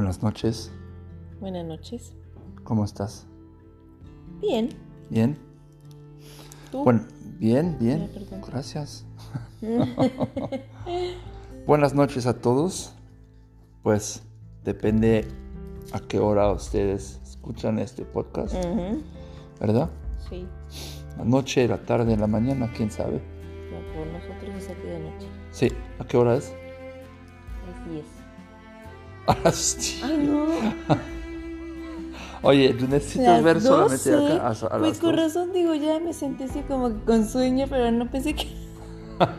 Buenas noches. Buenas noches. ¿Cómo estás? Bien. ¿Bien? ¿Tú? Bueno, bien, bien. Gracias. Buenas noches a todos. Pues depende a qué hora ustedes escuchan este podcast, ¿verdad? Sí. La noche, la tarde, la mañana, quién sabe. No, por nosotros es aquí de noche. Sí, ¿a qué hora es? Es 10. A las 10. Ay, no. Oye, tú necesitas Las ver solamente 12. acá a, a Pues con 12. razón digo, ya me sentí así como que con sueño, pero no pensé que.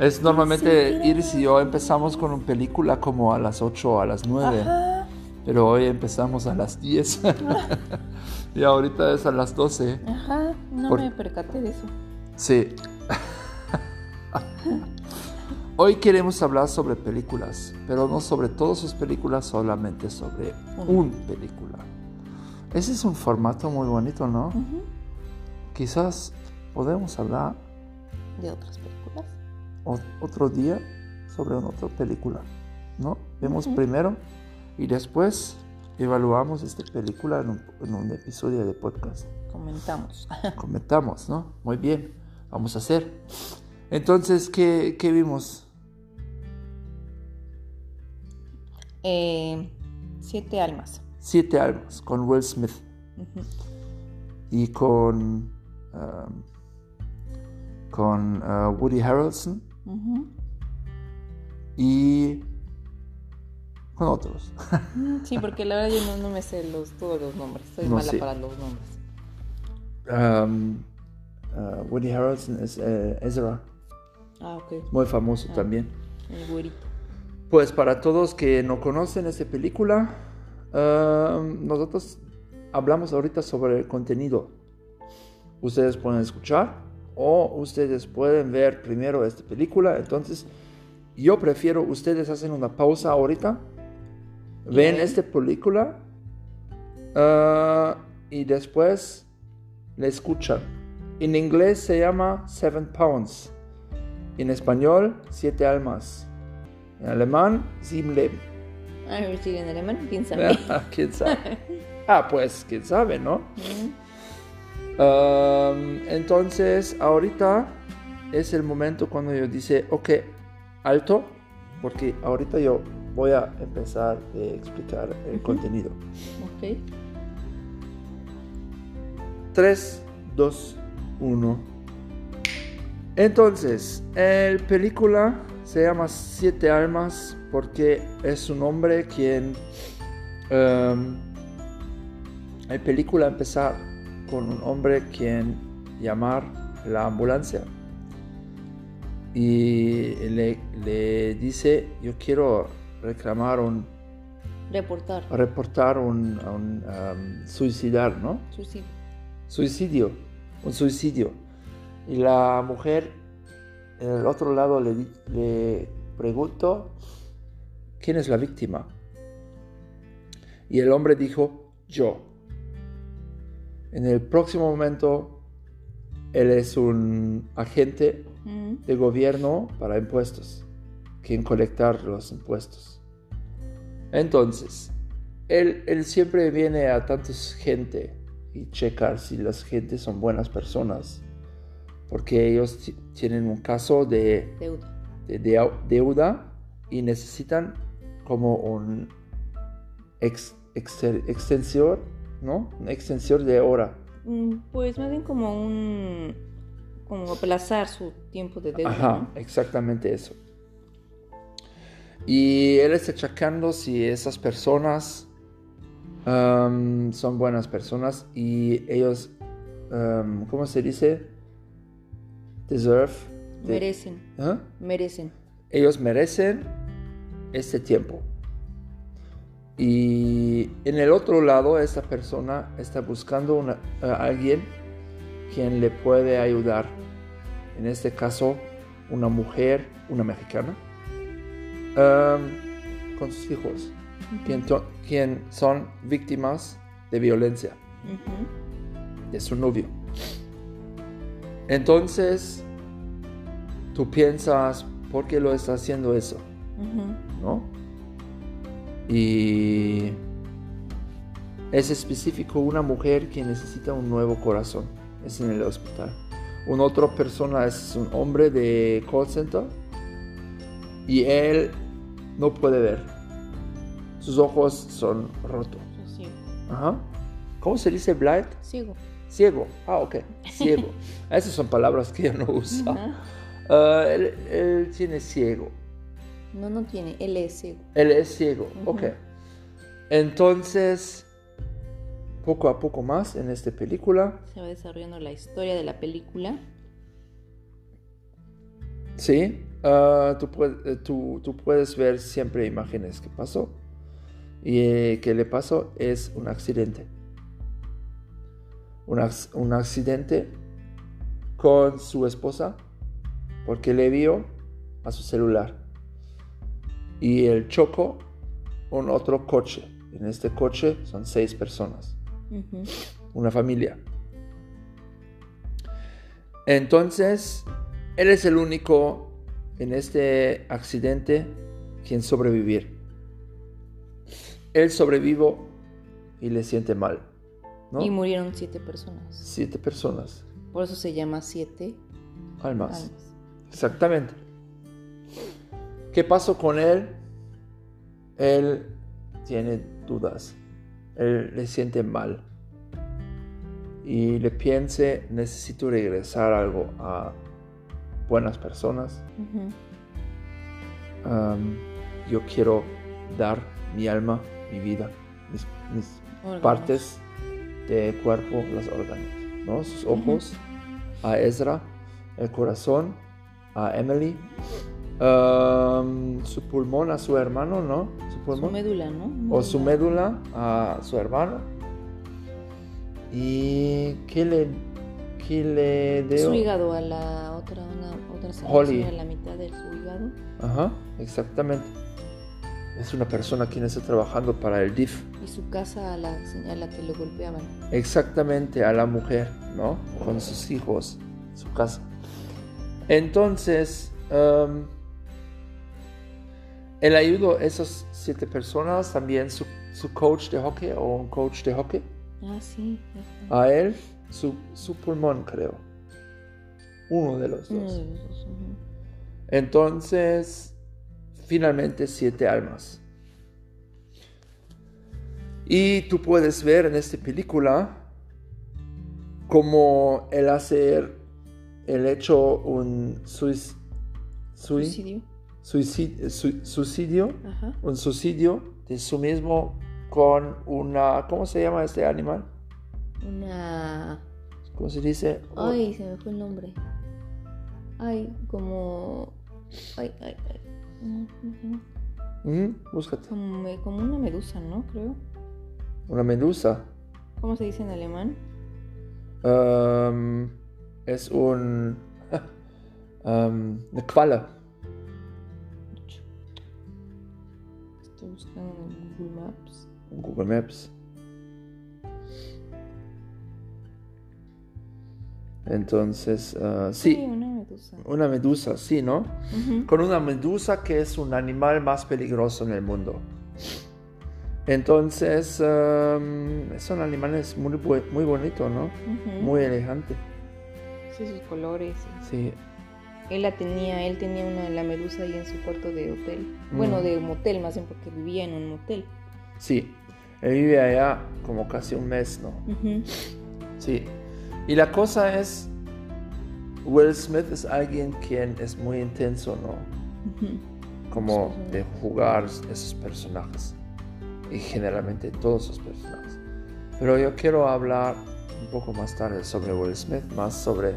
Es normalmente Sí, ir si yo empezamos con una película como a las 8 o a las 9. Ajá. Pero hoy empezamos a las 10. y ahorita es a las 12. Ajá. No Por- me percaté de eso. Sí. Hoy queremos hablar sobre películas, pero no sobre todas sus películas, solamente sobre un película. Ese es un formato muy bonito, ¿no? Quizás podemos hablar De otras películas. o- otro día sobre una otra película, ¿no? Vemos primero y después evaluamos esta película en un, en un episodio de podcast. Comentamos. Comentamos, ¿no? Muy bien, vamos a hacer. Entonces, ¿qué, qué vimos? Eh, siete almas. Siete almas con Will Smith y con, um, con uh, Woody Harrelson y con otros. Mm, Sí, porque la verdad yo no, no me sé los, todos los nombres. Soy No, mala sí. para los nombres. Um, uh, Woody Harrelson es eh, Ezra, Ah, ok. muy famoso Ah. también. El güerito. Pues para todos que no conocen esta película, um, nosotros hablamos ahorita sobre el contenido. Ustedes pueden escuchar o ustedes pueden ver primero esta película. Entonces, yo prefiero ustedes hacen una pausa ahorita, ven esta película ah, y después la escuchan. En inglés se llama Seven Pounds. En español, Siete Almas. En alemán, Sieben Leben. A ver si en alemán, quién sabe. ¿Quién sabe? Ah, pues, quién sabe, ¿no? Um, entonces, ahorita es el momento cuando yo dice, ok, alto, porque ahorita yo voy a empezar a explicar el contenido. ok. 3, 2, 1. Entonces, el película se llama Siete Almas porque es un hombre quien... em, el película empezar con un hombre quien llamar la ambulancia y le, le dice yo quiero reclamar un Reportar. reportar un, un, um, suicidar no Suicidio. suicidio, un suicidio. Y la mujer en el otro lado le, le preguntó, ¿quién es la víctima? Y el hombre dijo, yo. En el próximo momento, él es un agente Mm, de gobierno para impuestos, quien colectar los impuestos. Entonces, él, él siempre viene a tantos gente y checar si las gentes son buenas personas, porque ellos ti- tienen un caso de, Deuda. de deu- deuda y necesitan como un ex, extensor, ¿no? Un extensor de hora. Mm, Pues más bien como un. Como aplazar su tiempo de deuda. Ajá, ¿no? exactamente eso. Y él está checando si esas personas um, son buenas personas y ellos, um, ¿cómo se dice? Deserve. de- Merecen. ¿Ah? Merecen. Ellos merecen este tiempo. Y en el otro lado, esta persona está buscando una- a alguien quien le puede ayudar. En este caso, una mujer, una mexicana, um, con sus hijos, quien, to- quien son víctimas de violencia de su novio. Entonces, tú piensas, ¿por qué lo está haciendo eso? ¿No? Y es específico una mujer que necesita un nuevo corazón. Es en el hospital. Una otra persona es un hombre de call center y él no puede ver. Sus ojos son rotos. Ajá. ¿Cómo se dice blind? Ciego. Ah, ok. Ciego. Esas son palabras que yo no uso. Ah, él, él tiene ciego. No, no tiene. Él es ciego. Él es ciego. Ujú. Ok. Entonces, poco a poco más en esta película. Se va desarrollando la historia de la película. Sí. ah, tú, puedes, eh, tú, tú puedes ver siempre imágenes que pasó. Y eh, que le pasó es un accidente. Un, ac- un accidente con su esposa porque le vio a su celular. Y el chocó un otro coche. En este coche son seis personas, una familia. Entonces, él es el único en este accidente quien sobrevivir. Él sobrevivo y le siente mal. ¿No? Y murieron siete personas. Siete personas, Por eso se llama siete almas. almas. Exactamente. ¿Qué pasó con él? Él tiene dudas. Él le siente mal. Y le piense, necesito regresar algo a buenas personas. Yo quiero dar mi alma, mi vida, mis, partes de cuerpo, los órganos, ¿no? Sus ojos a Ezra, el corazón a Emily, am, su pulmón a su hermano, ¿no? Su Su pulmón. médula, ¿no? o su médula a su hermano. ¿Y qué le, qué le dio? Su hígado a la otra, una, otra Holly. a la mitad de su hígado. Ajá, exactamente. Es una persona quien está trabajando para el DIF. Y su casa a la, a la que lo golpeaban. Exactamente a la mujer, ¿no? Con sus hijos, su casa. Entonces, él ayudó a esas siete personas, también su, su coach de hockey o un coach de hockey, Ah, sí. a él, su, su pulmón, creo. Uno de los Uno dos. de los dos. Entonces, finalmente siete almas. Y tú puedes ver en esta película cómo el hacer, el hecho un suic- sui- Suicidio. suicidio, su- suicidio, Ajá. un suicidio de su mismo con una, ¿cómo se llama este animal? Una. ¿Cómo se dice? Ay, se me fue el nombre. Ay, como. Ay, ay, ay. No, ¿cómo se llama? Ujú, búscate. Como, como una medusa, ¿no? Creo. Una medusa. ¿Cómo se dice en alemán? Um, es un. um, una koala. Estoy buscando en Google Maps. Google Maps. Entonces, ah, Sí, sí, una medusa. una medusa, sí, ¿no? Con una medusa que es un animal más peligroso en el mundo. Entonces, um, son animales muy, muy bonitos, ¿no? Muy elegante. Sí, sus colores. Sí, Él la tenía, él tenía una, la medusa ahí en su cuarto de hotel. Mm. Bueno, de motel más bien porque vivía en un motel. sí. Él vive allá como casi un mes, ¿no? Sí. Y la cosa es, Will Smith es alguien quien es muy intenso, ¿no? Como de jugar esos personajes. Y generalmente todos esos personajes. Pero yo quiero hablar un poco más tarde sobre Will Smith, más sobre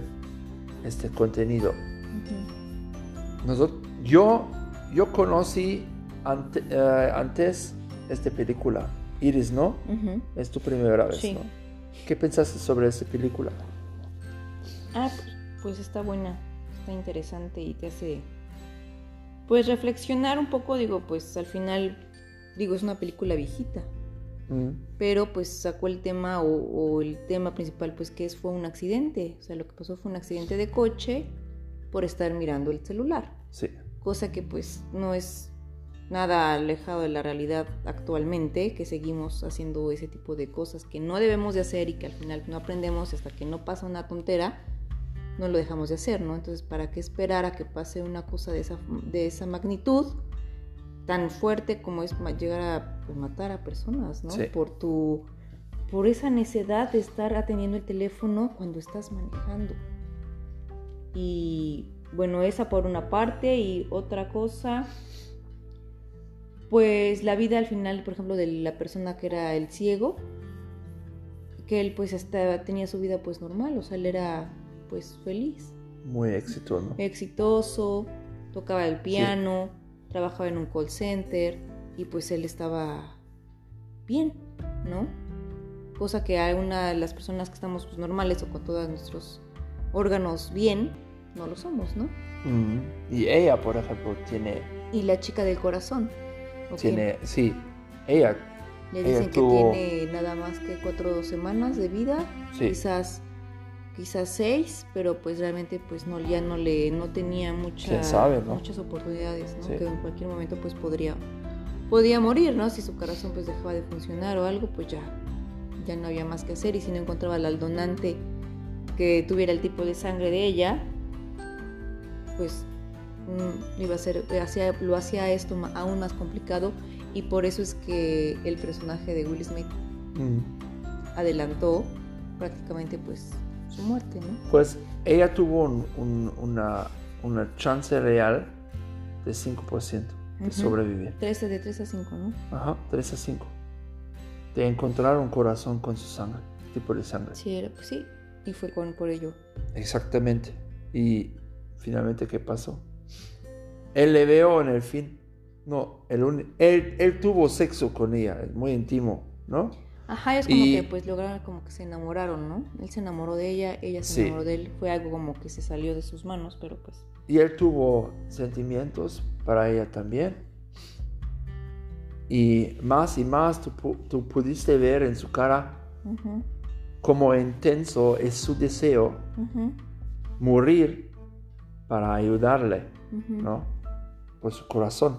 este contenido. Nosotros, yo, yo conocí ante- eh, antes esta película, Iris, ¿no? Es tu primera vez, Sí. ¿no? ¿Qué pensaste sobre esta película? Ah, pues, pues está buena, está interesante y te hace pues reflexionar un poco, digo, pues al final digo, es una película viejita, Mm, pero pues sacó el tema o, o el tema principal pues que es fue un accidente, o sea, lo que pasó fue un accidente de coche por estar mirando el celular, sí. cosa que pues no es nada alejado de la realidad actualmente, que seguimos haciendo ese tipo de cosas que no debemos de hacer y que al final no aprendemos hasta que no pasa una tontera, no lo dejamos de hacer, ¿no? Entonces, ¿para qué esperar a que pase una cosa de esa, de esa magnitud tan fuerte como es llegar a pues, matar a personas, ¿no? Por tu por esa necesidad de estar atendiendo el teléfono cuando estás manejando. Y bueno, esa por una parte y otra cosa pues la vida al final, por ejemplo, de la persona que era el ciego, que él pues hasta tenía su vida pues normal, o sea, él era pues feliz. Muy exitoso. Exitoso, tocaba el piano, trabajaba en un call center y pues él estaba bien, ¿no? Cosa que alguna de las personas que estamos pues, normales o con todos nuestros órganos bien, no lo somos, ¿no? Y ella, por ejemplo, tiene... Y la chica del corazón tiene, sí, ella. Le dicen que tiene nada más que cuatro semanas de vida, quizás quizás seis, pero pues realmente pues no ya no le no tenía mucha, muchas oportunidades, ¿no? que en cualquier momento pues podría podía morir, ¿no? Si su corazón pues dejaba de funcionar o algo, pues ya ya no había más que hacer y si no encontraba al donante que tuviera el tipo de sangre de ella, pues Mm, iba a ser, hacía, lo hacía esto aún más complicado y por eso es que el personaje de Will Smith mm. adelantó prácticamente pues muerte, ¿no? Pues ella tuvo una, una, chance real de 5% de sobrevivir. 13 de 3 a 5, ¿no? Ajá, 3 a 5. De encontrar un corazón con su sangre, tipo de sangre. Sí, era, pues sí, y fue con, por ello. Exactamente. Y finalmente, ¿qué pasó? Él le veo en el fin. No, él, él, tuvo sexo con ella, muy íntimo, ¿no? Ajá, es como que pues lograron como que se enamoraron, ¿no? Él se enamoró de ella, ella se enamoró de él, fue algo como que se salió de sus manos, pero pues... Y él tuvo sentimientos para ella también. Y más y más tú, tú pudiste ver en su cara cómo intenso es su deseo morir para ayudarle, ¿no? por su corazón.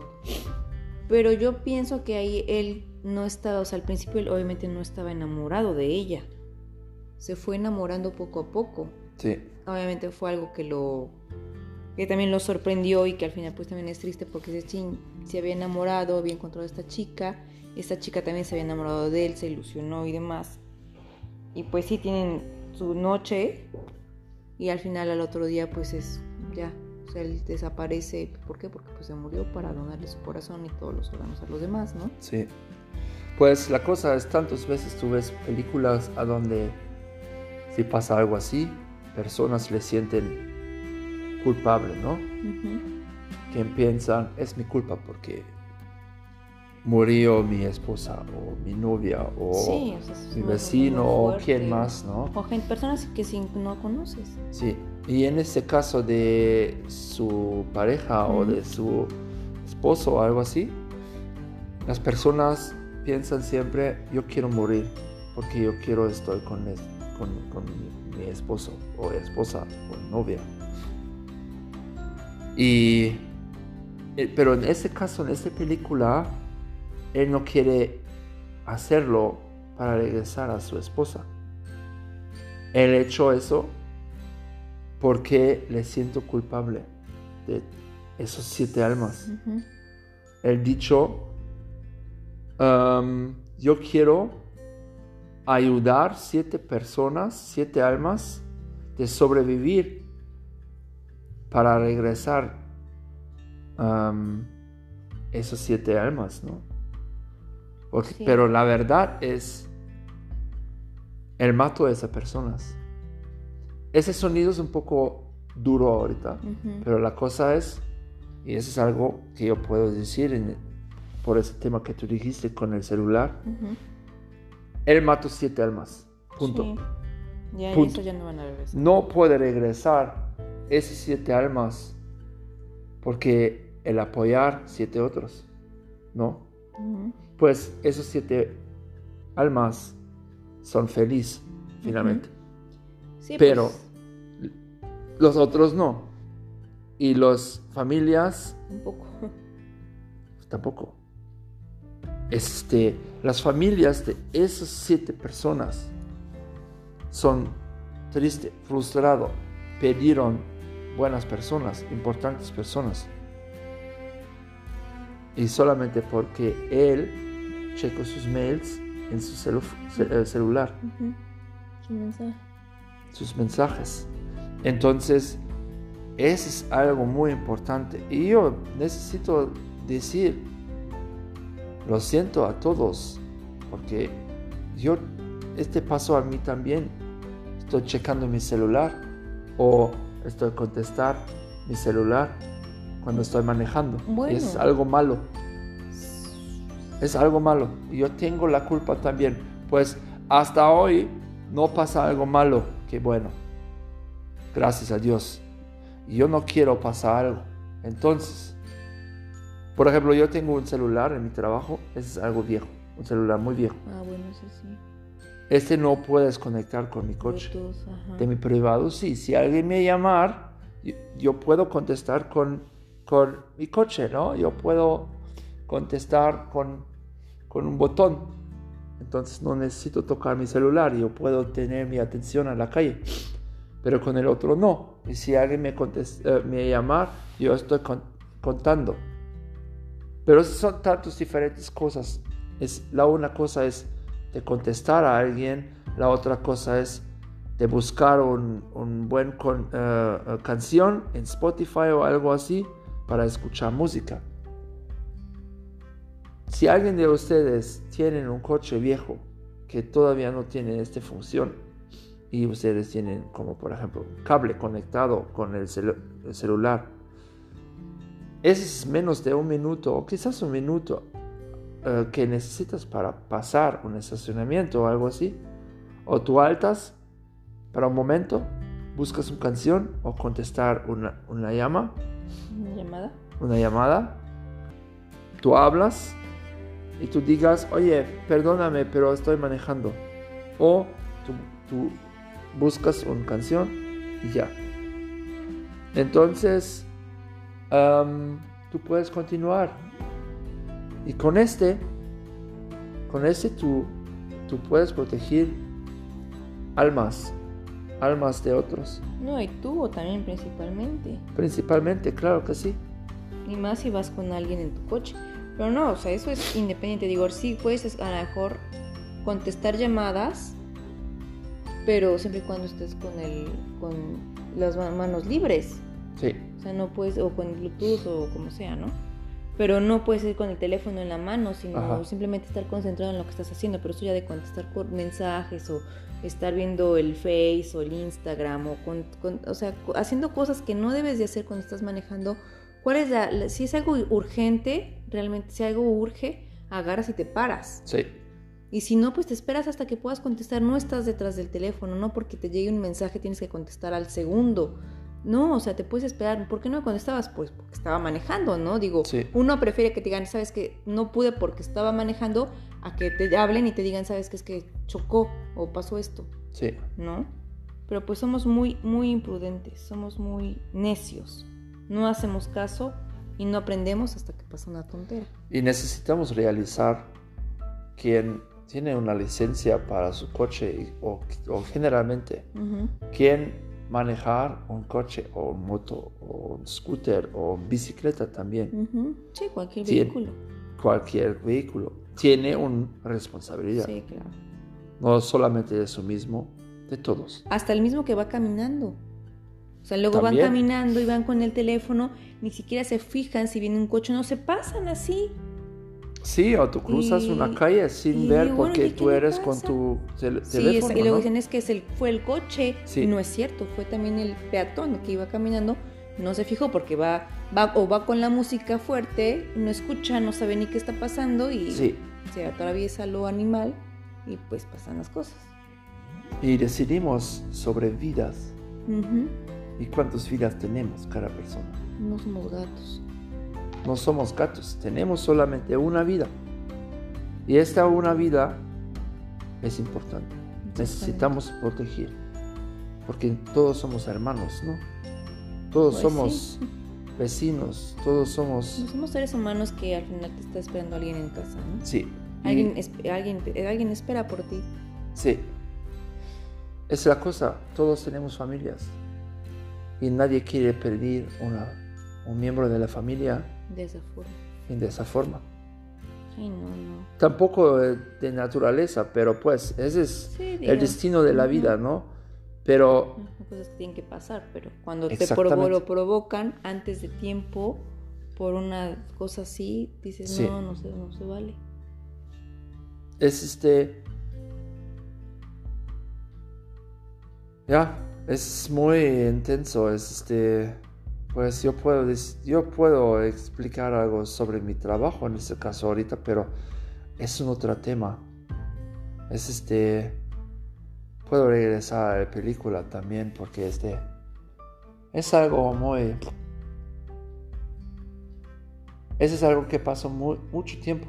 Pero yo pienso que ahí él no estaba, o sea, al principio él obviamente no estaba enamorado de ella. Se fue enamorando poco a poco. Sí. Obviamente fue algo que lo que también lo sorprendió y que al final pues también es triste porque se, se había enamorado, había encontrado a esta chica, esta chica también se había enamorado de él, se ilusionó y demás. Y pues sí tienen su noche y al final al otro día pues es ya o sea, él desaparece, ¿por qué? Porque pues se murió para donarle su corazón y todos los órganos a los demás, ¿no? Sí. Pues la cosa es, tantas veces tú ves películas a donde si pasa algo así, personas le sienten culpable, ¿no? Que piensan, es mi culpa porque murió mi esposa o mi novia o mi vecino o quien más, ¿no? O gente, personas que no conoces. Sí, y en este caso de su pareja o de su esposo o algo así, las personas piensan siempre, yo quiero morir porque yo quiero estar con, con, con mi esposo o esposa o novia. Y, eh, pero en este caso, en esta película, él no quiere hacerlo para regresar a su esposa. Él hecho eso porque le siento culpable de esos siete almas. El dicho, um, yo quiero ayudar siete personas, siete almas, de sobrevivir para regresar um, esos siete almas, ¿no? Pero la verdad es, el mato de esas personas. Ese sonido es un poco duro ahorita, pero la cosa es, y eso es algo que yo puedo decir por ese tema que tú dijiste con el celular, él mató siete almas, punto. Ya, Eso ya no van a regresar. No puede regresar esas siete almas porque el apoyar siete otros, ¿no? pues esos siete almas son felices finalmente. Pero pues. los otros no. Y las familias... Un poco. tampoco. Este, las familias de esas siete personas son tristes, frustrados, pidieron buenas personas, importantes personas. Y solamente porque él checó sus mails en su eh, celular. Sus mensajes. Entonces, eso es algo muy importante. Y yo necesito decir, lo siento a todos, porque yo, este paso a mí también, estoy checando mi celular o estoy contestar mi celular cuando estoy manejando. es algo malo. Es algo malo. Y yo tengo la culpa también. Pues hasta hoy no pasa algo malo. Que bueno. Gracias a Dios. Y yo no quiero pasar algo. Entonces, por ejemplo, yo tengo un celular en mi trabajo. Ese es algo viejo. Un celular muy viejo. Ah, bueno, sí, sí. Este no puedes conectar con mi coche. de mi privado, sí. Si alguien me llamar, yo, puedo contestar con, con mi coche, ¿no? Yo puedo contestar con, con un botón. Entonces no necesito tocar mi celular. Yo puedo tener mi atención a la calle. Pero con el otro no. Y si alguien me, contesta, eh, me llamar, yo estoy contando. Pero son tantas diferentes cosas. Es, la una cosa es de contestar a alguien, la otra cosa es de buscar un, un eh, eh, canción en Spotify o algo así para escuchar música. Si alguien de ustedes tiene un coche viejo que todavía no tiene esta función y ustedes tienen como por ejemplo cable conectado con el celular, es menos de un minuto o quizás un minuto eh, que necesitas para pasar un estacionamiento o algo así, o tú altas para un momento, buscas una canción o contestar una, una llama. Una llamada. Una llamada. Tú hablas y tú digas, oye, perdóname, pero estoy manejando. O tú, buscas una canción y ya. Entonces, tú puedes continuar y con este, con este tú, tú puedes proteger almas, almas de otros. No, y tú también principalmente. Principalmente, claro que sí. Y más si vas con alguien en tu coche. Pero no, o sea, eso es independiente. Digo, sí puedes a lo mejor contestar llamadas, pero siempre y cuando estés con el, con las manos libres. Sí. O sea, no puedes, o con Bluetooth o como sea, ¿no? pero no puedes ir con el teléfono en la mano, sino simplemente estar concentrado en lo que estás haciendo, pero eso ya de contestar por mensajes o estar viendo el Face o el Instagram o, con, o sea, haciendo cosas que no debes de hacer cuando estás manejando. ¿Cuál es la, si es algo urgente, realmente si algo urge, agarras y te paras. Sí. Y si no, pues te esperas hasta que puedas contestar. No estás detrás del teléfono, no porque te llegue un mensaje tienes que contestar al segundo. No, o sea, te puedes esperar. ¿Por qué no cuando estabas? Pues porque estaba manejando, ¿no? Digo, uno prefiere que te digan, sabes que no pude porque estaba manejando, a que te hablen y te digan, sabes que es que chocó o pasó esto. Sí. ¿No? Pero pues somos muy, muy imprudentes, somos muy necios. No hacemos caso y no aprendemos hasta que pasa una tontera. Y necesitamos realizar quien tiene una licencia para su coche o, generalmente quien manejar un coche o un moto o un scooter o bicicleta también. Sí, cualquier vehículo. Cualquier vehículo tiene una responsabilidad. Sí, claro. No solamente de eso mismo, de todos. Hasta el mismo que va caminando. O sea, luego van caminando y van con el teléfono, ni siquiera se fijan si viene un coche, no se pasan así. Sí, o tú cruzas una calle sin ver porque tú eres con tu teléfono. Sí, y luego dicen es que es el, fue el coche. Y no es cierto, fue también el peatón que iba caminando. No se fijó porque va, va o va con la música fuerte, no escucha, no sabe ni qué está pasando y se atraviesa lo animal y pues pasan las cosas. Y decidimos sobre vidas. ¿Y cuántas vidas tenemos cada persona? No somos gatos. No somos gatos, tenemos solamente una vida. Y esta una vida es importante. Necesitamos proteger. Porque todos somos hermanos, ¿no? Todos pues somos vecinos, todos somos... somos seres humanos que al final te está esperando alguien en casa, ¿no? Sí. Alguien, alguien, alguien espera por ti. Sí. Es la cosa, todos tenemos familias y nadie quiere perder una, un miembro de la familia de esa forma. de esa forma. Sí, no, no. Tampoco de naturaleza, pero pues ese es el destino de la vida, ¿no? Pero... Cosas que tienen que pasar, pero cuando te lo provocan antes de tiempo por una cosa así, dices, no, no se, no se vale. Es este... Ya, es muy intenso, es este... Pues yo puedo, yo puedo explicar algo sobre mi trabajo en este caso ahorita, pero es un otro tema. Es este... Puedo regresar a la película también porque este... Es algo muy... Ese es algo que pasó mucho tiempo.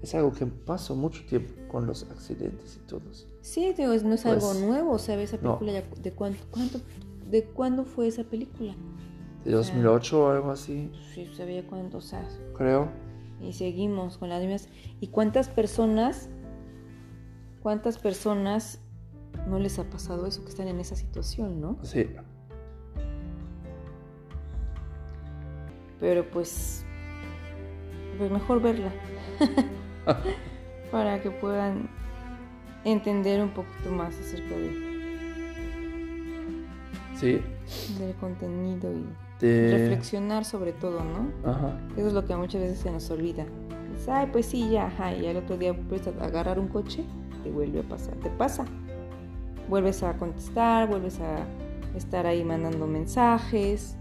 Es algo que pasó mucho tiempo con los accidentes y todos. Sí, no es algo pues, nuevo, ¿sabes? Esa película de cuánto, cuánto, de cuándo fue esa película de 2008 o algo así. Sí, sabía cuánto, o sea. Creo. Y seguimos con las mismas. ¿Y cuántas personas, cuántas personas no les ha pasado eso, que están en esa situación, no? Sí. Pero pues, pues mejor verla. Para que puedan entender un poquito más acerca de... Sí. Del contenido y Reflexionar sobre todo, ¿no? Ajá. Eso es lo que muchas veces se nos olvida. Ay, pues sí, ya, ajá, y al otro día vuelves a agarrar un coche, te vuelve a pasar, te pasa. Vuelves a contestar, vuelves a estar ahí mandando mensajes,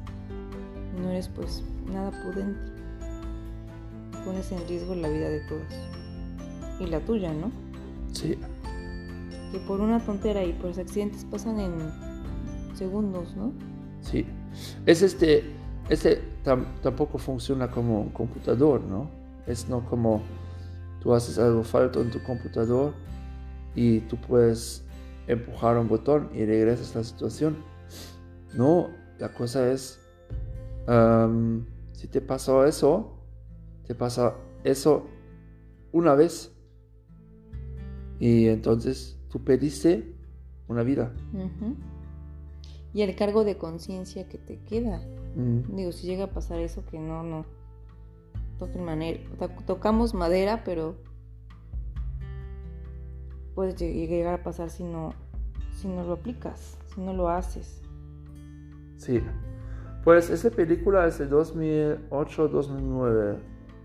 y no eres pues nada prudente. Pones en riesgo la vida de todos. Y la tuya, ¿no? Sí. Que por una tontera y por los accidentes pasan en segundos, ¿no? Sí. Es este, este tampoco funciona como un computador, ¿no? Es no como tú haces algo falto en tu computador y tú puedes empujar un botón y regresas a la situación. No, la cosa es, si te pasó eso, te pasa eso una vez y entonces tú pediste una vida y el cargo de conciencia que te queda. Mm. Digo, si llega a pasar eso, que no, no. manera. tocamos madera, pero puede llegar a pasar si no, si no lo aplicas, si no lo haces. Sí. Pues esa película es de 2008-2009.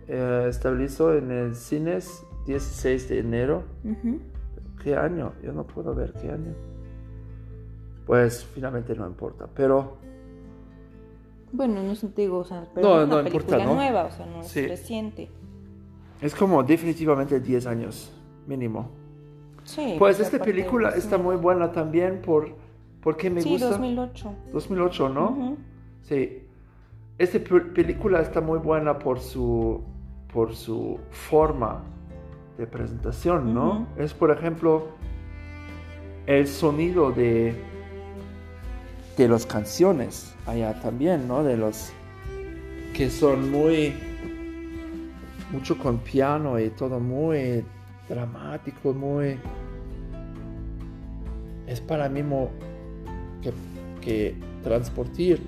Eh, estabilizó en el cines 16 de enero. ¿Qué año? Yo no puedo ver qué año pues finalmente no importa. Pero. Bueno, no es antiguo, o sea, pero no, es una película nueva, o sea, no es reciente. Es como definitivamente 10 años, mínimo. Sí. Pues esta película está muy buena también por porque me gusta. Sí, 2008. 2008, ¿no? Sí. Esta película está muy buena por su por su forma de presentación, ¿no? Es por ejemplo el sonido de de las canciones allá también, ¿no? De los que son muy, mucho con piano y todo muy dramático, muy... Es para mí que, que transportar.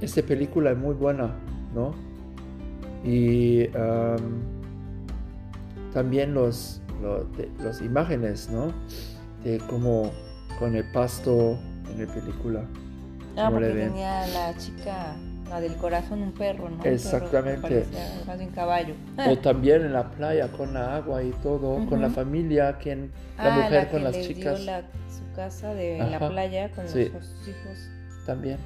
Esta película es muy buena, ¿no? Y también los, los, imágenes, ¿no? De como con el pasto en la película. Ah, porque tenía la chica, la del corazón, un perro, ¿no? Exactamente. más un caballo. O también en la playa con la agua y todo, con la familia, quien, la ah, mujer con las chicas. Dio su casa de la playa con los, hijos. También.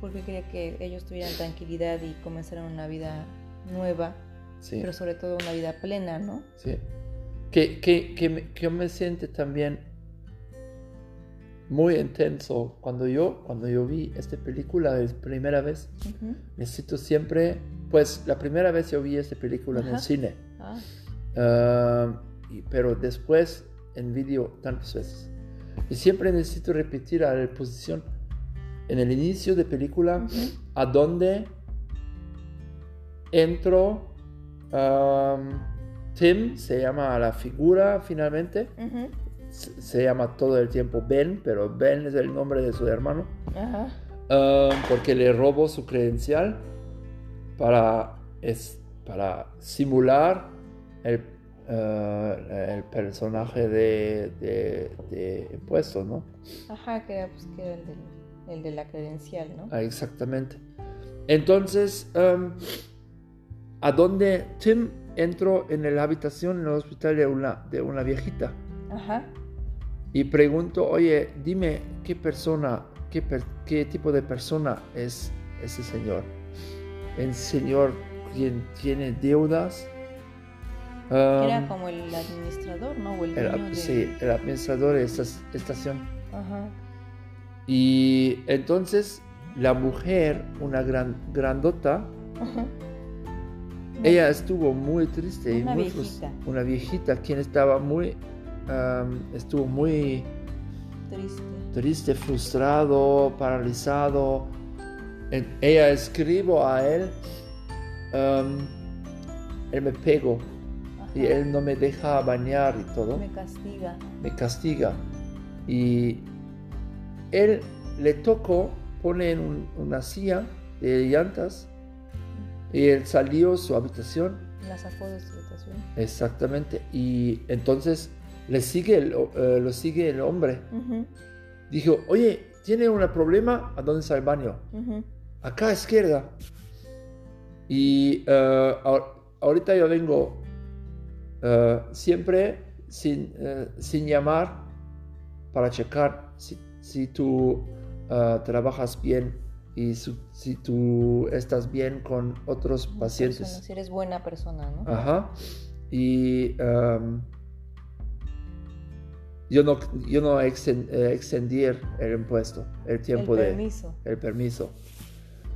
Porque quería que ellos tuvieran tranquilidad y comenzaran una vida nueva, sí. pero sobre todo una vida plena, ¿no? Sí. Que, que, que, que yo me siento también muy intenso. Cuando yo, cuando yo vi esta película la primera vez, necesito siempre, pues la primera vez yo vi esta película en el cine, ah. Ah, pero después en vídeo tantas veces. Y siempre necesito repetir a la posición en el inicio de película, a dónde entró Tim, se llama la figura finalmente. Se, llama todo el tiempo Ben, pero Ben es el nombre de su hermano. porque le robó su credencial para, es, para simular el, eh, el personaje de, de, impuestos, ¿no? Ajá, que era, pues, el, de la credencial, ¿no? Ah, exactamente. Entonces, ¿a dónde Tim entró en la habitación en el hospital de una, de una viejita? Ajá. Y pregunto, oye, dime qué persona, qué, qué tipo de persona es ese señor. ¿El señor quien tiene deudas? Era como el administrador, ¿no? Sí, el administrador de esta estación. Ajá. Y entonces la mujer, una gran grandota, ella estuvo muy triste. Una y muy viejita. Una viejita quien estaba muy, estuvo muy triste. triste, frustrado, paralizado. ella escribo a él, él me pegó y él no me deja bañar y todo. Me castiga. Me castiga. Y él le tocó, pone en una silla de llantas y él salió a su habitación. La sacó de su habitación. Exactamente. Y entonces le sigue eh, lo sigue el hombre. Dijo, oye, ¿tiene un problema? ¿A dónde está el baño? Acá a izquierda. Y uh, ahorita yo vengo uh, siempre sin, sin llamar para checar si, si tú trabajas bien y si tú estás bien con otros pacientes. si eres buena persona, ¿no? Ajá. Y yo no, yo no eh, extendí el impuesto, el tiempo el de... Permiso. El permiso.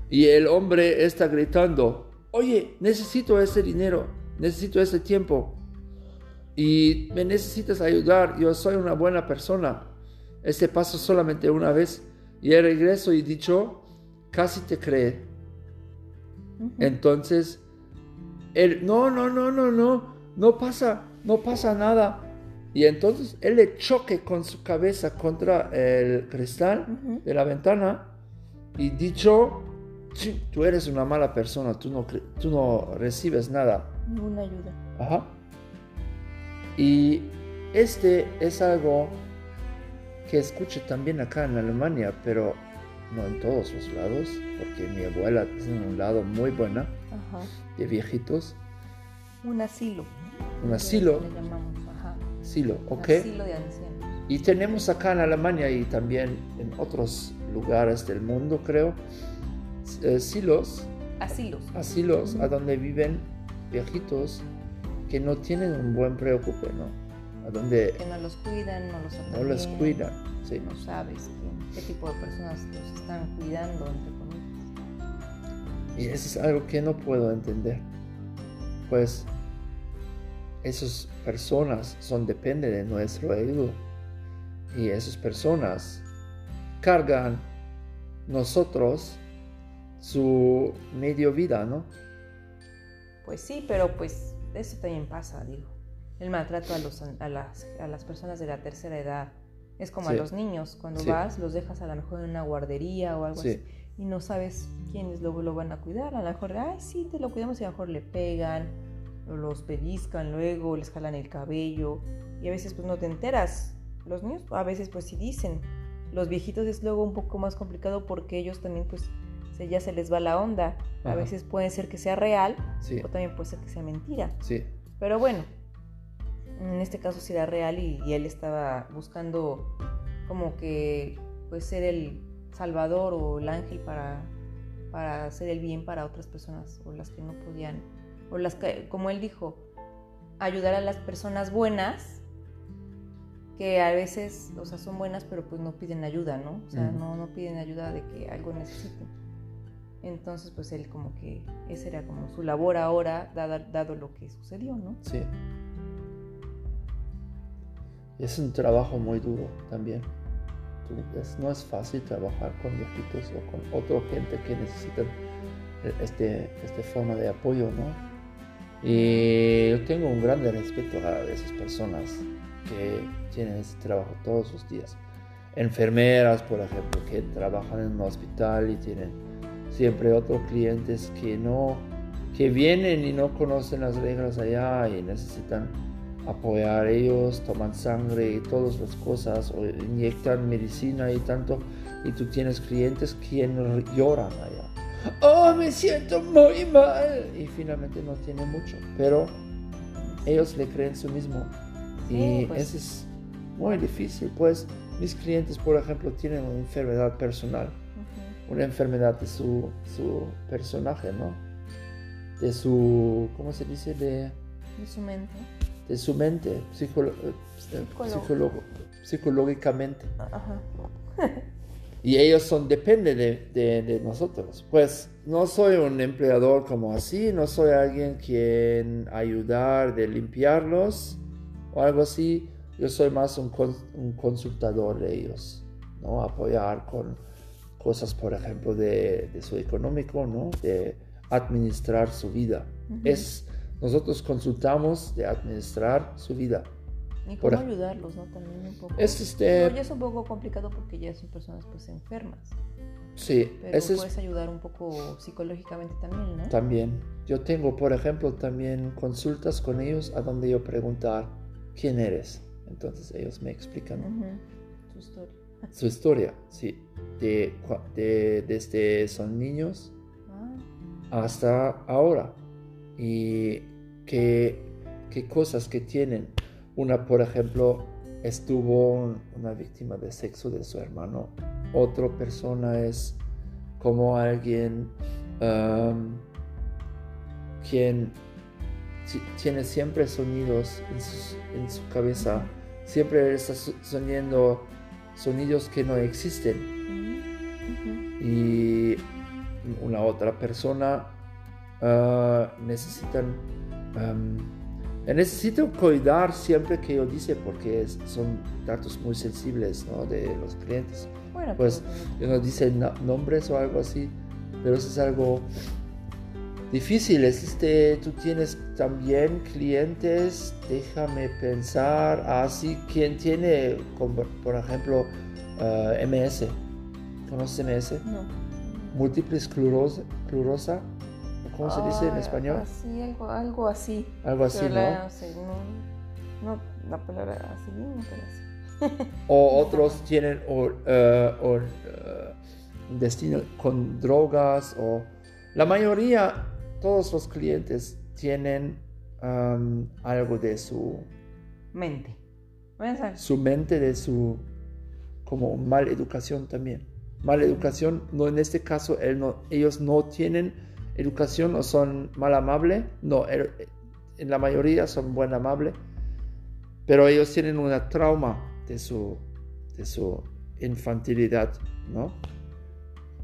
Y el hombre está gritando, oye, necesito ese dinero, necesito ese tiempo. Y me necesitas ayudar, yo soy una buena persona. Este paso solamente una vez. Y el regreso y dicho, casi te cree. Entonces, él, no, no, no, no, no, no pasa, no pasa nada. Y entonces él le choque con su cabeza contra el cristal de la ventana y dicho, tú eres una mala persona, tú no, tú no recibes nada. Ninguna ayuda. Ajá. Y este es algo que escuché también acá en Alemania, pero no en todos los lados, porque mi abuela tiene un lado muy buena de viejitos. Un asilo. Un asilo. Le llamamos. Asilo, ok. Asilo de ancianos. Y tenemos acá en Alemania y también en otros lugares del mundo, creo, eh, silos. Asilos. Asilos, a donde viven viejitos que no tienen un buen preocupe, ¿no? A donde... Que no los cuidan, no los No los cuidan, sí. No sabes qué tipo de personas los están cuidando, entre comillas. Y eso es algo que no puedo entender. Pues esas personas son depende de nuestro ego. Y esas personas cargan nosotros su medio vida, ¿no? Pues sí, pero pues eso también pasa, digo. El maltrato a, los, a, las, a las personas de la tercera edad, es como a los niños, cuando vas, los dejas a lo mejor en una guardería o algo así y no sabes quiénes luego lo van a cuidar. A lo mejor, ay, sí, te lo cuidamos y a lo mejor le pegan, los pellizcan luego, les jalan el cabello y a veces pues no te enteras. Los niños a veces pues sí dicen. Los viejitos es luego un poco más complicado porque ellos también pues se, ya se les va la onda. A veces puede ser que sea real o también puede ser que sea mentira. Sí. Pero bueno, en este caso sí era real y, él estaba buscando como que pues ser el salvador o el ángel para, para hacer el bien para otras personas o las que no podían, o las que, como él dijo, ayudar a las personas buenas que a veces, o sea, son buenas pero pues no piden ayuda, ¿no? O sea, no, no piden ayuda de que algo necesiten. Entonces, pues él como que esa era como su labor ahora, dado, dado lo que sucedió, ¿no? Sí. Es un trabajo muy duro también. No es fácil trabajar con viejitos o con otra gente que necesitan este, esta forma de apoyo, ¿no? Y yo tengo un grande respeto a esas personas que tienen ese trabajo todos los días. Enfermeras, por ejemplo, que trabajan en un hospital y tienen siempre otros clientes que no, que vienen y no conocen las reglas allá y necesitan apoyar a ellos, toman sangre y todas las cosas, o inyectan medicina y tanto, y tú tienes clientes que lloran allá oh, me siento muy mal. Y finalmente no tiene mucho, pero ellos le creen su mismo. y pues. eso es muy difícil, pues mis clientes, por ejemplo, tienen una enfermedad personal, una enfermedad de su, su, personaje, ¿no? De su, ¿cómo se dice? De, de su mente. De su mente, eh, psicológicamente. Ajá. y ellos son dependen de, nosotros. Pues no soy un empleador como así, no soy alguien quien ayudar de limpiarlos o algo así. Yo soy más un, consultador de ellos, ¿no? Apoyar con cosas, por ejemplo, de, su económico, ¿no? De administrar su vida. Es, nosotros consultamos de administrar su vida. Y cómo ayudarlos, ¿no? También un poco. Es este... ya es un poco complicado porque ya son personas pues enfermas. Sí, pero puedes ayudar un poco psicológicamente también, ¿no? También. Yo tengo, por ejemplo, también consultas con ellos a donde yo preguntar quién eres. Entonces ellos me explican su historia. Su historia, sí. De, de, desde son niños ah. hasta ahora. Y qué, qué cosas que tienen una, por ejemplo, estuvo una víctima de sexo de su hermano. Otra persona es como alguien um, quien tiene siempre sonidos en su, cabeza. Siempre está soñando sonidos que no existen. Y una otra persona uh, necesitan um, necesito cuidar siempre que yo dice porque son datos muy sensibles ¿no? de los clientes. Bueno, pues yo no dice nombres o algo así, pero eso es algo difícil. Este, tú tienes también clientes, déjame pensar, así, ah, quien tiene, por ejemplo, uh, eh, MS. ¿Conoces MS? No. Múltiple esclerosa ¿Cómo se dice en español? Algo, algo así. Algo así, ¿no? no, la palabra así mismo, pero así. o otros tienen o, eh, eh, destino con drogas o la mayoría, todos los clientes tienen algo de su mente. Su mente de su como mal educación también. Mal educación, no en este caso ellos no tienen educación o son mal amable, no, er, en la mayoría son buen amable, pero ellos tienen una trauma de su, de su infantilidad, ¿no?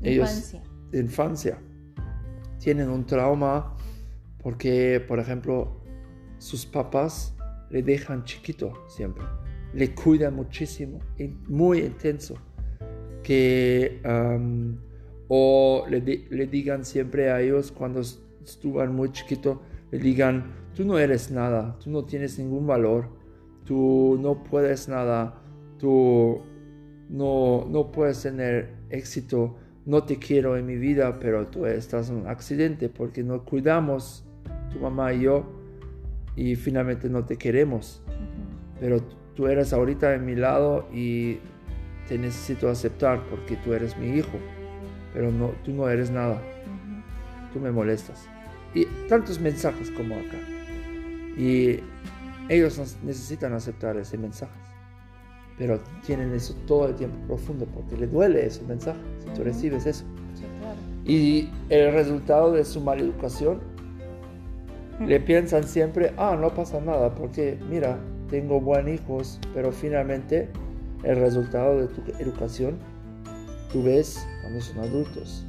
Ellos, infancia. infancia. Tienen un trauma porque, por ejemplo, sus papás le dejan chiquito siempre, le cuidan muchísimo, muy intenso, que o le, digan siempre a ellos cuando estuvieron muy chiquitos, le digan, tú no eres nada, tú no tienes ningún valor, tú no puedes nada, tú no, no puedes tener éxito, no te quiero en mi vida, pero tú estás en un accidente porque no cuidamos, tu mamá y yo, y finalmente no te queremos. Pero tú eres ahorita en mi lado y te necesito aceptar porque tú eres mi hijo pero no, tú no eres nada. Tú me molestas. Y tantos mensajes como acá. Y ellos necesitan aceptar ese mensaje. Pero tienen eso todo el tiempo profundo porque le duele ese mensaje si tú recibes eso. Y el resultado de su mala educación, le piensan siempre, ah, no pasa nada porque mira, tengo buenos hijos, pero finalmente el resultado de tu educación tú ves cuando son adultos.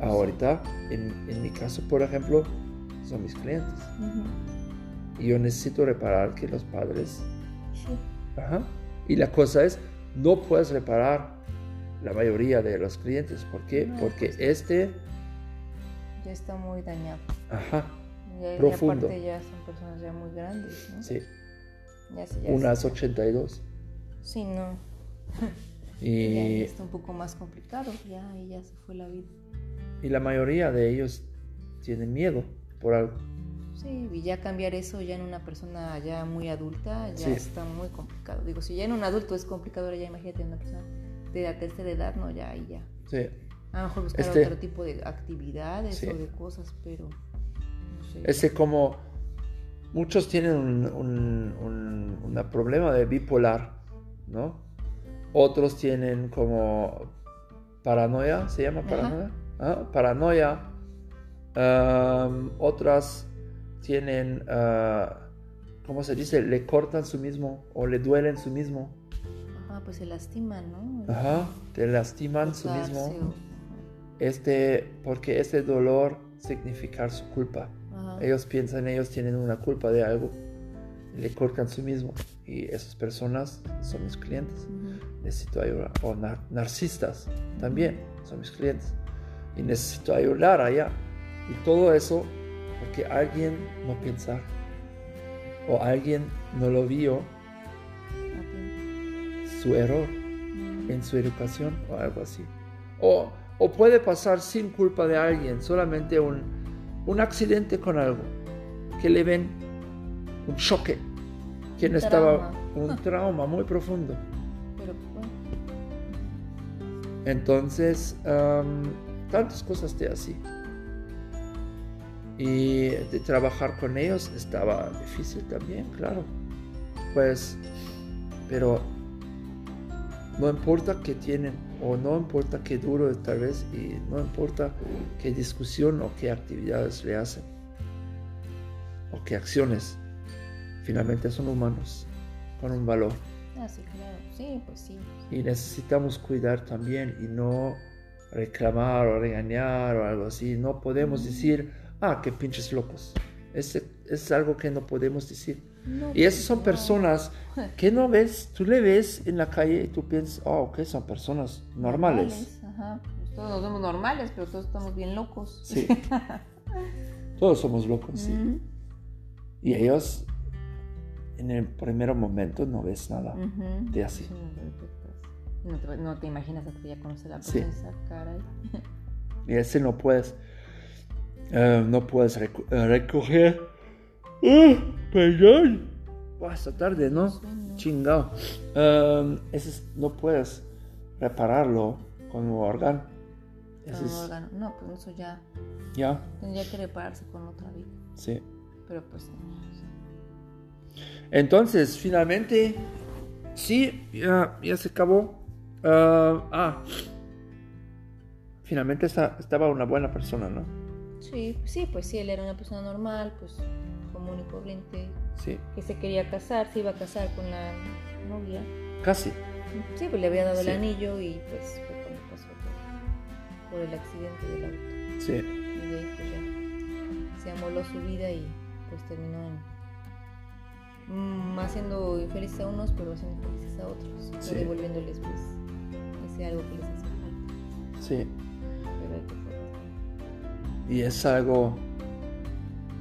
Ahorita, en, mi caso, por ejemplo, son mis clientes. Y yo necesito reparar que los padres... Ajá. Y la cosa es, no puedes reparar la mayoría de los clientes. ¿Por qué? Porque pues este... Ya está muy dañado. Ajá. Profundo. Y aparte ya son personas ya muy grandes, ¿no? Sí. Ya, ya Unas 82. Sí, no. Y ya está un poco más complicado, ya, y ya se fue la vida. Y la mayoría de ellos tienen miedo por algo. Sí, y ya cambiar eso ya en una persona ya muy adulta ya está muy complicado. Digo, si ya en un adulto es complicado, ya imagínate en una persona de la tercera edad, no, ya ahí ya. Sí. A lo mejor buscar este otro tipo de actividades o de cosas, pero no sé. Ese como muchos tienen un, un, problema de bipolar, ¿no? Otros tienen como paranoia, ¿se llama paranoia? ¿Ah? Paranoia. otras tienen, uh, ¿cómo se dice? Le cortan su mismo o le duelen su mismo. Ajá, pues se lastiman, ¿no? Ajá, te lastiman su mismo. Este, porque ese dolor significa su culpa. Ellos piensan, ellos tienen una culpa de algo. Le cortan su mismo. Y esas personas son mis clientes. Necesito ayudar. O narcisistas también son mis clientes. Y necesito ayudar allá. Y todo eso porque alguien no piensa o alguien no lo vio su error mm. en su educación o algo así. O, o puede pasar sin culpa de alguien, solamente un, un accidente con algo, que le ven un choque, que no estaba un trauma muy profundo. Entonces, tantas cosas de así. Y de trabajar con ellos estaba difícil también, claro. Pues, pero no importa qué tienen o no importa qué duro tal vez y no importa qué discusión o qué actividades le hacen o qué acciones, finalmente son humanos con un valor. Ah, sí, claro, sí, pues sí. Y necesitamos cuidar también y no reclamar o regañar o algo así. No podemos decir ah, qué pinches locos. Es, es algo que no podemos decir. y esas son personas que no ves, tú le ves en la calle y tú piensas, oh, ok, son personas normales. Ajá. Pues todos somos normales, pero todos estamos bien locos. Sí. todos somos locos, sí. Y ellos, en el primer momento, no ves nada de así. No te, imaginas hasta que ya conoces la persona, sí. cara. y ese no puedes eh, no puedes eh, recoger. Uh, perdón. esta tarde, ¿no? Chingado. Em, ese no puedes repararlo con un órgano. Con un órgano. No, pues eso ya. Ya. Tendría que repararse con otra vida. Sí. Pero pues Entonces, finalmente, sí, ya, ya se acabó. Ah, ah. finalmente estaba una buena persona, ¿no? Sí, sí, pues sí, él era una persona normal, pues común y corriente. Sí. Que se quería casar, se iba a casar con la novia. Casi. Sí, pues le había dado el anillo y pues fue cuando pasó por, el accidente del auto. Sí. Y de ahí pues ya se amoló su vida y pues terminó en, mm, haciendo infelices a unos, pero haciendo felices a otros. Sí. Devolviéndoles pues ese algo que les hace falta. Sí. Y es algo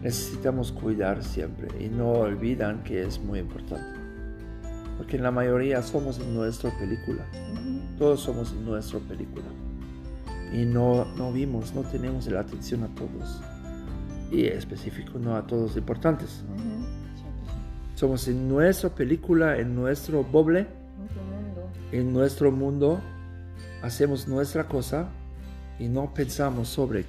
necesitamos cuidar siempre y no olvidan que es muy importante. Porque en la mayoría somos en nuestra película. Todos somos en nuestra película. Y no, no vimos, no tenemos la atención a todos. Y específico, no a todos importantes. Somos en nuestra película, en nuestro boble, en nuestro mundo. Hacemos nuestra cosa y no pensamos sobre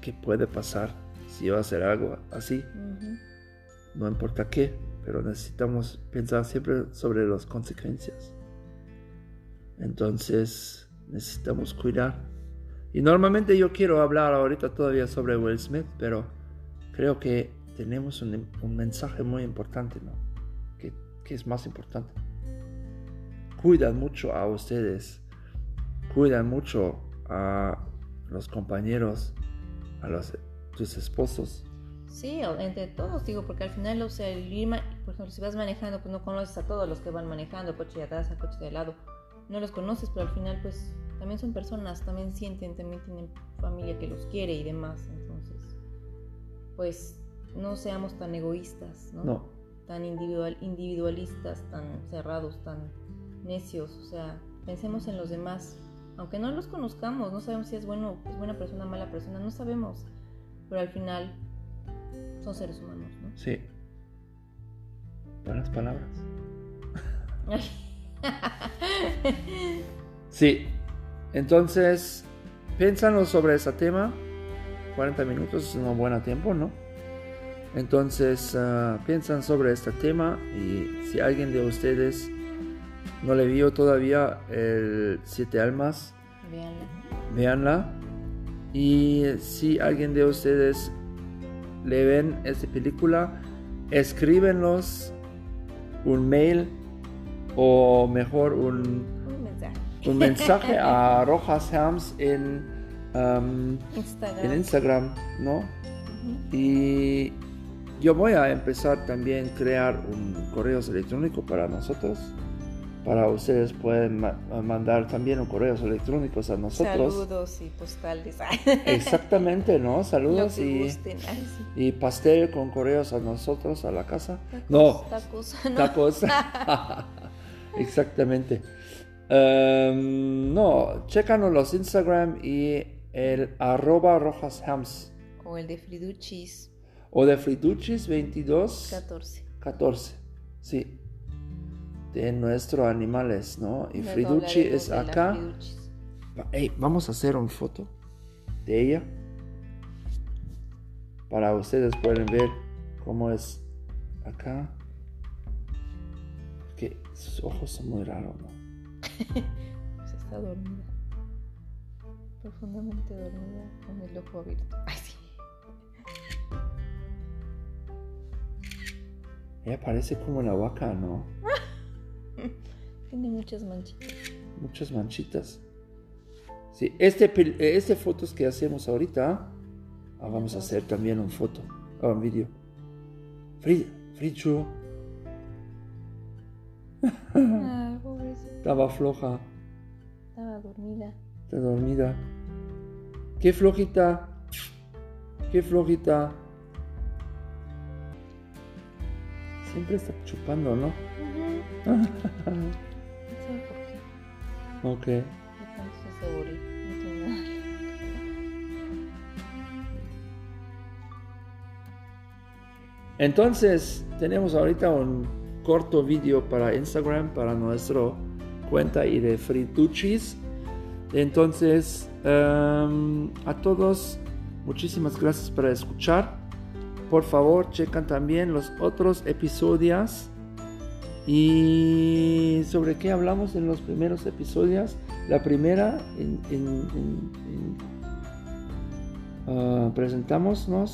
qué puede pasar si va a hacer algo así. No importa qué, pero necesitamos pensar siempre sobre las consecuencias. Entonces necesitamos cuidar. Y normalmente yo quiero hablar ahorita todavía sobre Will Smith, pero creo que tenemos un, mensaje muy importante, ¿no? Que, que es más importante. Cuidan mucho a ustedes, cuidan mucho a los compañeros a los, tus esposos. Sí, entre todos, digo, porque al final, o sea, el por ejemplo, si vas manejando, pues no conoces a todos los que van manejando, coche de atrás, coche de lado. no los conoces, pero al final pues también son personas, también sienten, también tienen familia que los quiere y demás. Entonces, pues no seamos tan egoístas, ¿no? No. Tan individual, individualistas, tan cerrados, tan necios. O sea, pensemos en los demás. Aunque no los conozcamos, no sabemos si es bueno, es buena persona, mala persona, no sabemos. Pero al final son seres humanos, ¿no? Sí. Buenas palabras. sí. Entonces, piénsanos sobre ese tema. 40 minutos es un buen tiempo, ¿no? Entonces, uh, piensan sobre este tema y si alguien de ustedes no le vio todavía el Siete Almas, véanla. Y si alguien de ustedes le ven esta película, escríbenlos un mail o mejor un, un mensaje, a Rojas Hams en, um, Instagram. en Instagram, ¿no? Y yo voy a empezar también a crear un correo electrónico para nosotros para ustedes pueden mandar también correos electrónicos a nosotros. Saludos y postales. Exactamente, ¿no? Saludos y, y pastel con correos a nosotros, a la casa. no, tacos. Tacos. Exactamente. Em, no, chécanos los Instagram y el arroba rojashams. O el de Friduchis. O de Friduchis 22. 14. 14, sí de nuestros animales, ¿no? Y Friducci es acá. vamos a hacer una foto de ella para ustedes pueden ver cómo es acá. Que sus ojos son muy raros, ¿no? pues está dormida. Profundamente dormida con el ojo abierto. Ay, sí. Ella parece como una vaca, ¿no? Tiene muchas manchitas. Muchas manchitas. Sí, este, este fotos que hacemos ahorita, ah, vamos a hacer también una foto, ah, un vídeo. Frichu. Ah, Estaba floja. Estaba dormida. Está dormida. Qué flojita. Qué flojita. Siempre está chupando, ¿no? No sé por qué. Ok. Entonces, tenemos ahorita un corto vídeo para Instagram, para nuestra cuenta y de Frituchis. Entonces, um, a todos, muchísimas gracias por escuchar. Por favor, checan también los otros episodios ¿Y sobre qué hablamos en los primeros episodios? La primera, en, ah, presentamos, ¿no?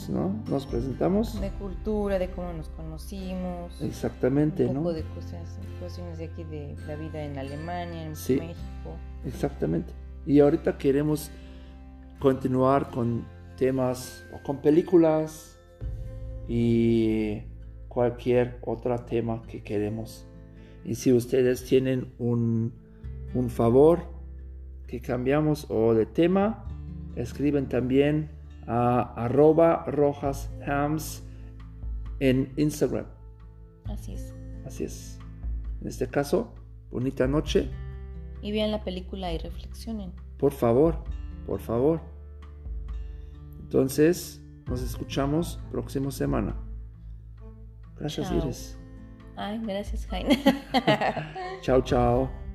Nos presentamos. De cultura, de cómo nos conocimos. Exactamente, un poco de cosas, cuestiones de aquí de la vida en Alemania, en México. Exactamente. Y ahorita queremos continuar con temas o con películas y cualquier otro tema que queremos. Y si ustedes tienen un, un favor que cambiamos o de tema, escriben también a arroba rojashams en Instagram. Así es. Así es. En este caso, bonita noche. Y vean la película y reflexionen. Por favor, por favor. Entonces, nos escuchamos próxima semana. Gracias, Iris. Ay, gracias, Jaime. chao, chao.